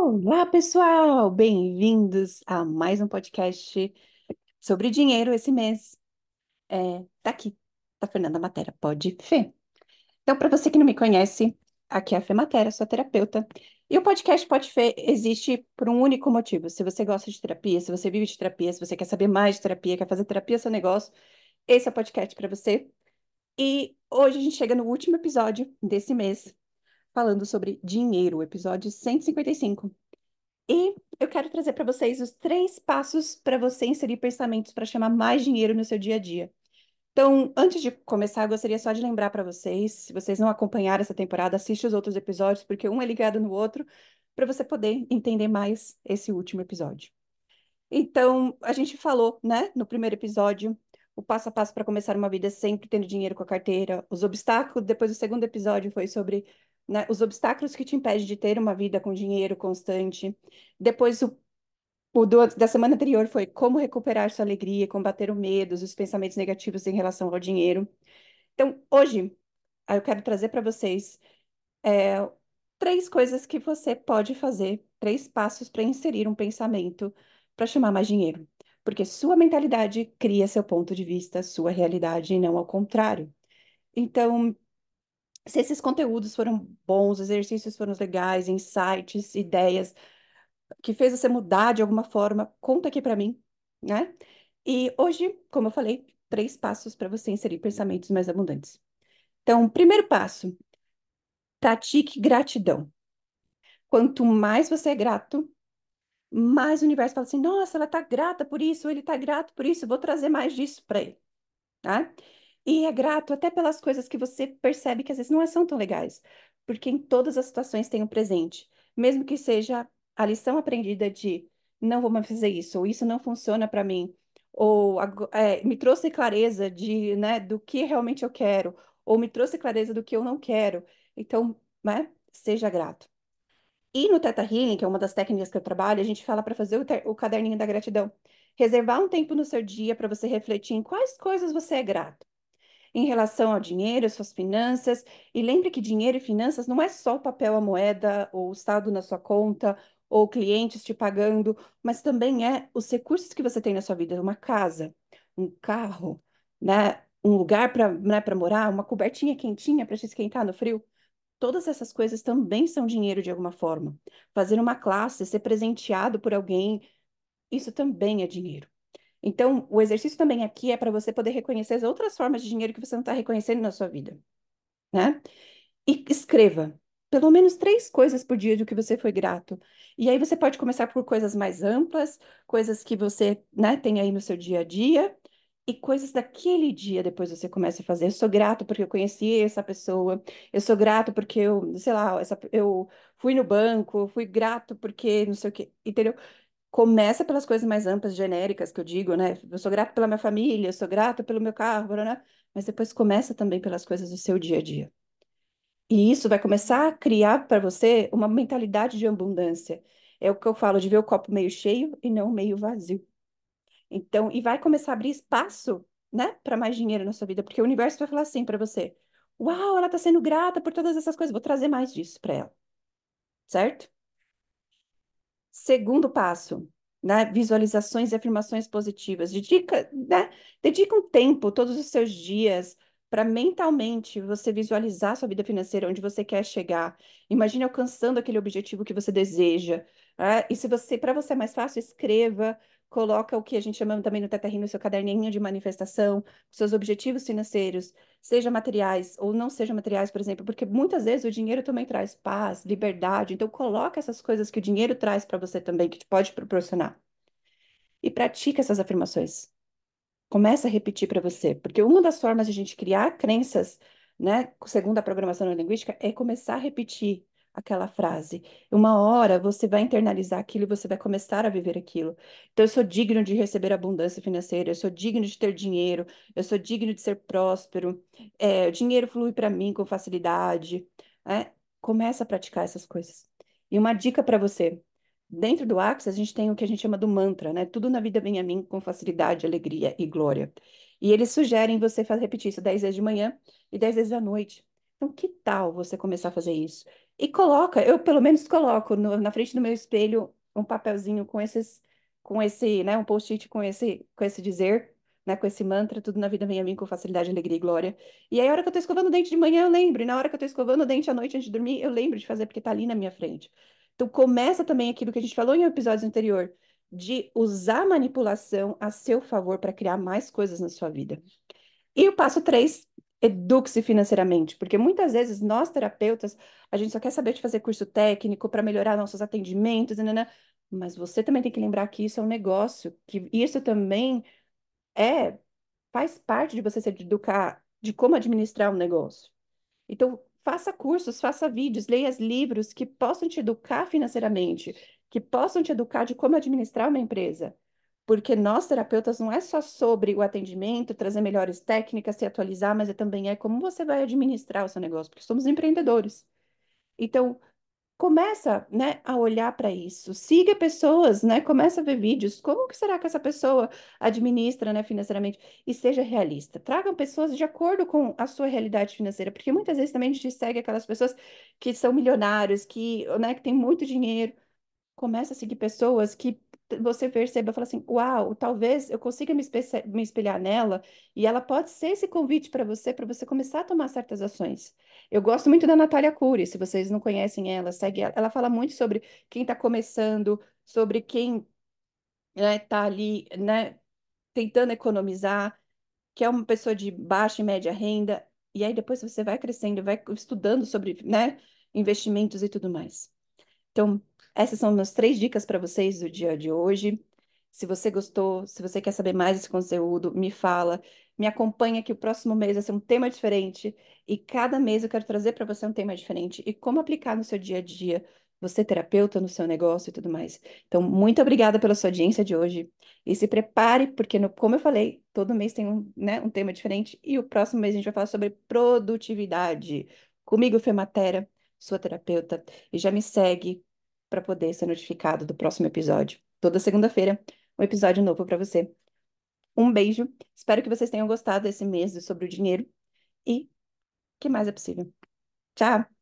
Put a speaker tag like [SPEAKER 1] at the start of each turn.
[SPEAKER 1] Olá, pessoal! Bem-vindos a mais um podcast sobre dinheiro esse mês. É, tá aqui, tá Fernanda Matera, pode Fê. Então, para você que não me conhece, aqui é a Fê Matera, sua terapeuta. E o podcast Pode Fê existe por um único motivo. Se você gosta de terapia, se você vive de terapia, se você quer saber mais de terapia, quer fazer terapia seu negócio, esse é o podcast para você. E hoje a gente chega no último episódio desse mês, falando sobre dinheiro, episódio 155. E eu quero trazer para vocês os três passos para você inserir pensamentos para chamar mais dinheiro no seu dia a dia. Então, antes de começar, eu gostaria só de lembrar para vocês, se vocês não acompanharam essa temporada, assiste os outros episódios, porque um é ligado no outro, para você poder entender mais esse último episódio. Então, a gente falou, né, no primeiro episódio, o passo a passo para começar uma vida sempre tendo dinheiro com a carteira, os obstáculos. Depois, o segundo episódio foi sobre né, os obstáculos que te impedem de ter uma vida com dinheiro constante. Depois, o, o do, da semana anterior foi como recuperar sua alegria, combater o medo, os pensamentos negativos em relação ao dinheiro. Então, hoje, eu quero trazer para vocês é, três coisas que você pode fazer, três passos para inserir um pensamento para chamar mais dinheiro. Porque sua mentalidade cria seu ponto de vista, sua realidade, e não ao contrário. Então, se esses conteúdos foram bons, exercícios foram legais, insights, ideias, que fez você mudar de alguma forma, conta aqui para mim, né? E hoje, como eu falei, três passos para você inserir pensamentos mais abundantes. Então, primeiro passo, pratique gratidão. Quanto mais você é grato, mais o universo fala assim: nossa, ela está grata por isso, ou ele está grato por isso, vou trazer mais disso para ele. Tá? E é grato até pelas coisas que você percebe que às vezes não são tão legais, porque em todas as situações tem um presente, mesmo que seja a lição aprendida de não vou mais fazer isso, ou isso não funciona para mim, ou é, me trouxe clareza de, né, do que realmente eu quero, ou me trouxe clareza do que eu não quero. Então, né, seja grato. E no Teta Healing, que é uma das técnicas que eu trabalho, a gente fala para fazer o, o caderninho da gratidão. Reservar um tempo no seu dia para você refletir em quais coisas você é grato em relação ao dinheiro, suas finanças. E lembre que dinheiro e finanças não é só o papel, a moeda, ou o estado na sua conta, ou clientes te pagando, mas também é os recursos que você tem na sua vida, uma casa, um carro, né? um lugar para né, morar, uma cobertinha quentinha para te esquentar no frio. Todas essas coisas também são dinheiro de alguma forma. Fazer uma classe, ser presenteado por alguém, isso também é dinheiro. Então, o exercício também aqui é para você poder reconhecer as outras formas de dinheiro que você não está reconhecendo na sua vida, né? E escreva pelo menos três coisas por dia do que você foi grato. E aí você pode começar por coisas mais amplas, coisas que você, né, tem aí no seu dia a dia, e coisas daquele dia depois você começa a fazer. Eu sou grato porque eu conheci essa pessoa, eu sou grato porque eu, sei lá, essa, eu fui no banco, fui grato porque não sei o quê, entendeu? Começa pelas coisas mais amplas, genéricas, que eu digo, né? Eu sou grato pela minha família, eu sou grato pelo meu carro, né? Mas depois começa também pelas coisas do seu dia a dia. E isso vai começar a criar para você uma mentalidade de abundância. É o que eu falo de ver o copo meio cheio e não meio vazio. Então, e vai começar a abrir espaço, né, para mais dinheiro na sua vida, porque o universo vai falar assim para você: "Uau, ela está sendo grata por todas essas coisas, vou trazer mais disso para ela". Certo? Segundo passo, né? Visualizações e afirmações positivas. Dedica, né? Dedica um tempo, todos os seus dias, para mentalmente você visualizar sua vida financeira, onde você quer chegar. Imagine alcançando aquele objetivo que você deseja. Né? E se você, para você é mais fácil, escreva coloca o que a gente chama também no Teta Healing, seu caderninho de manifestação, seus objetivos financeiros, seja materiais ou não seja materiais, por exemplo, porque muitas vezes o dinheiro também traz paz, liberdade, então coloca essas coisas que o dinheiro traz para você também, que te pode proporcionar. E pratica essas afirmações. Começa a repetir para você, porque uma das formas de a gente criar crenças, né, segundo a programação linguística, é começar a repetir aquela frase. Uma hora você vai internalizar aquilo e você vai começar a viver aquilo. Então, eu sou digno de receber abundância financeira, eu sou digno de ter dinheiro, eu sou digno de ser próspero, é, o dinheiro flui para mim com facilidade. É? Começa a praticar essas coisas. E uma dica para você. Dentro do Axis, a gente tem o que a gente chama do mantra, né? Tudo na vida vem a mim com facilidade, alegria e glória. E eles sugerem você repetir isso 10 vezes de manhã e 10 vezes à noite. Então, que tal você começar a fazer isso? E coloca, eu pelo menos coloco no- na frente do meu espelho um papelzinho com esses, com esse, né, um post-it com esse, com esse dizer, né, com esse mantra, tudo na vida vem a mim com facilidade, alegria e glória. E aí, a hora que eu tô escovando o dente de manhã, eu lembro, e na hora que eu tô escovando o dente à noite antes de dormir, eu lembro de fazer, porque tá ali na minha frente. Então, começa também aquilo que a gente falou em episódios anterior, de usar a manipulação a seu favor para criar mais coisas na sua vida. E o passo três, eduque-se financeiramente, porque muitas vezes nós, terapeutas, a gente só quer saber de fazer curso técnico para melhorar nossos atendimentos, nanana, mas você também tem que lembrar que isso é um negócio, que isso também é, faz parte de você se educar de como administrar um negócio. Então, faça cursos, faça vídeos, leia livros que possam te educar financeiramente, que possam te educar de como administrar uma empresa. Porque nós, terapeutas, não é só sobre o atendimento, trazer melhores técnicas, se atualizar, mas é também é como você vai administrar o seu negócio, porque somos empreendedores. Então, começa, né, a olhar para isso. Siga pessoas, né? Começa a ver vídeos. Como que será que essa pessoa administra, né, financeiramente? E seja realista. Tragam pessoas de acordo com a sua realidade financeira, porque muitas vezes também a gente segue aquelas pessoas que são milionários, que, né, que têm muito dinheiro. Começa a seguir pessoas que você perceba, fala assim, uau, talvez eu consiga me, me espelhar nela e ela pode ser esse convite para você, para você começar a tomar certas ações. Eu gosto muito da Natália Cury, se vocês não conhecem ela, segue ela. Ela fala muito sobre quem está começando, sobre quem está ali, né, tentando economizar, que é uma pessoa de baixa e média renda, e aí depois você vai crescendo, vai estudando sobre, né, investimentos e tudo mais. Então, essas são minhas três dicas para vocês do dia de hoje. Se você gostou, se você quer saber mais desse conteúdo, me fala, me acompanha que o próximo mês vai ser um tema diferente e cada mês eu quero trazer para você um tema diferente e como aplicar no seu dia a dia, você terapeuta, no seu negócio e tudo mais. Então, muito obrigada pela sua audiência de hoje e se prepare, porque no- como eu falei, todo mês tem um, né, um tema diferente e o próximo mês a gente vai falar sobre produtividade. Comigo, Fematera, sua terapeuta, e já me segue para poder ser notificado do próximo episódio. Toda segunda-feira, um episódio novo para você. Um beijo. Espero que vocês tenham gostado desse mês sobre o dinheiro e que mais é possível. Tchau!